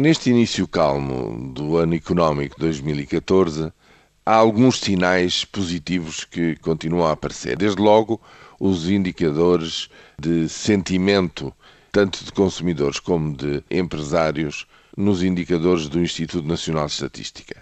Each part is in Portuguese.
Neste início calmo do ano económico 2014, há alguns sinais positivos que continuam a aparecer. Desde logo, os indicadores de sentimento, tanto de consumidores como de empresários, nos indicadores do Instituto Nacional de Estatística.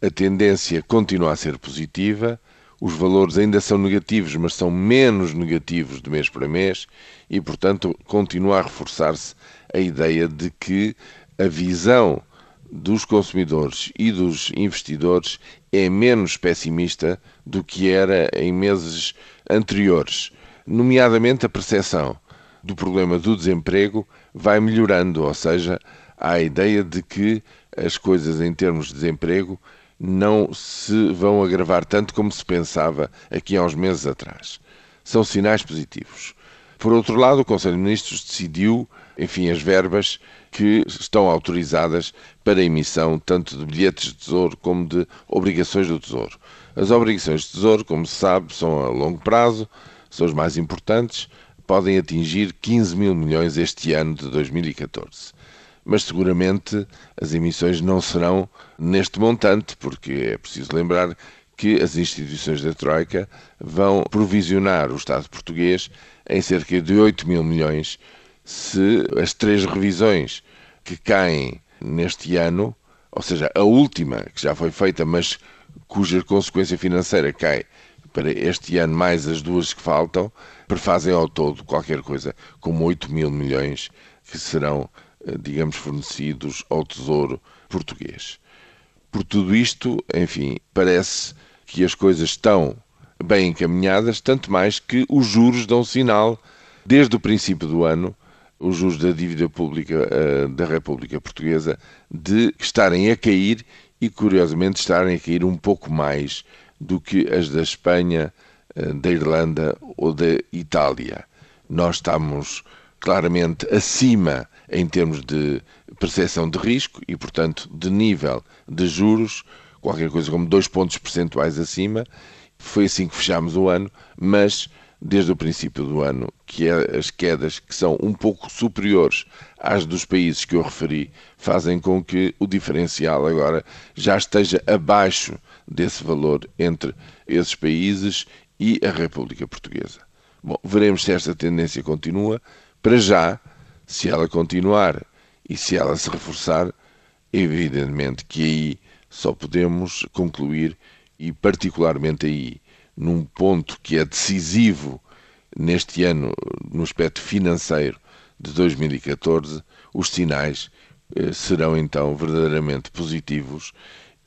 A tendência continua a ser positiva, os valores ainda são negativos, mas são menos negativos de mês para mês e, portanto, continua a reforçar-se a ideia de que a visão dos consumidores e dos investidores é menos pessimista do que era em meses anteriores. Nomeadamente, a percepção do problema do desemprego vai melhorando, ou seja, há a ideia de que as coisas em termos de desemprego não se vão agravar tanto como se pensava aqui há uns meses atrás. São sinais positivos. Por outro lado, o Conselho de Ministros decidiu, enfim, as verbas que estão autorizadas para a emissão tanto de bilhetes de tesouro como de obrigações do tesouro. As obrigações de tesouro, como se sabe, são a longo prazo, são as mais importantes, podem atingir 15 mil milhões este ano de 2014 mas seguramente as emissões não serão neste montante, porque é preciso lembrar que as instituições da Troika vão provisionar o Estado português em cerca de 8 mil milhões se as três revisões que caem neste ano, ou seja, a última que já foi feita, mas cuja consequência financeira cai para este ano mais as duas que faltam, prefazem ao todo qualquer coisa como 8 mil milhões que serão eh, digamos, fornecidos ao Tesouro português. Por tudo isto, enfim, parece que as coisas estão bem encaminhadas, tanto mais que os juros dão sinal, desde o princípio do ano, os juros da dívida pública uh, da República Portuguesa, de estarem a cair e, curiosamente, estarem a cair um pouco mais do que as da Espanha, uh, da Irlanda ou da Itália. Nós estamos claramente acima em termos de percepção de risco e, portanto, de nível de juros, qualquer coisa como dois pontos percentuais acima. Foi assim que fechámos o ano, mas desde o princípio do ano, que é as quedas que são um pouco superiores às dos países que eu referi, fazem com que o diferencial agora já esteja abaixo desse valor entre esses países e a República Portuguesa. Bom, veremos se esta tendência continua. Para já, se ela continuar e se ela se reforçar, evidentemente que aí só podemos concluir, e particularmente aí, num ponto que é decisivo neste ano, no aspecto financeiro de 2014, os sinais eh, serão então verdadeiramente positivos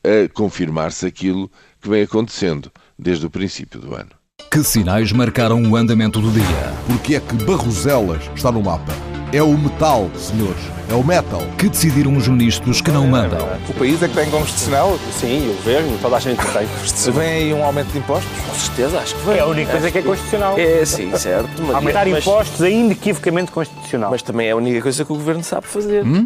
a confirmar-se aquilo que vem acontecendo desde o princípio do ano. Que sinais marcaram o andamento do dia? Porque é que Barroselas está no mapa? É o metal, senhores. É o metal. Que decidiram os ministros que não mandam? O país é que tem constitucional? Sim, o governo, toda a gente tem constitucional. Vem aí um aumento de impostos? Com certeza, acho que vem. É a única coisa que é constitucional. É, sim, certo. Mas, Aumentar impostos é inequivocamente constitucional. Mas também é a única coisa que o governo sabe fazer. Hum?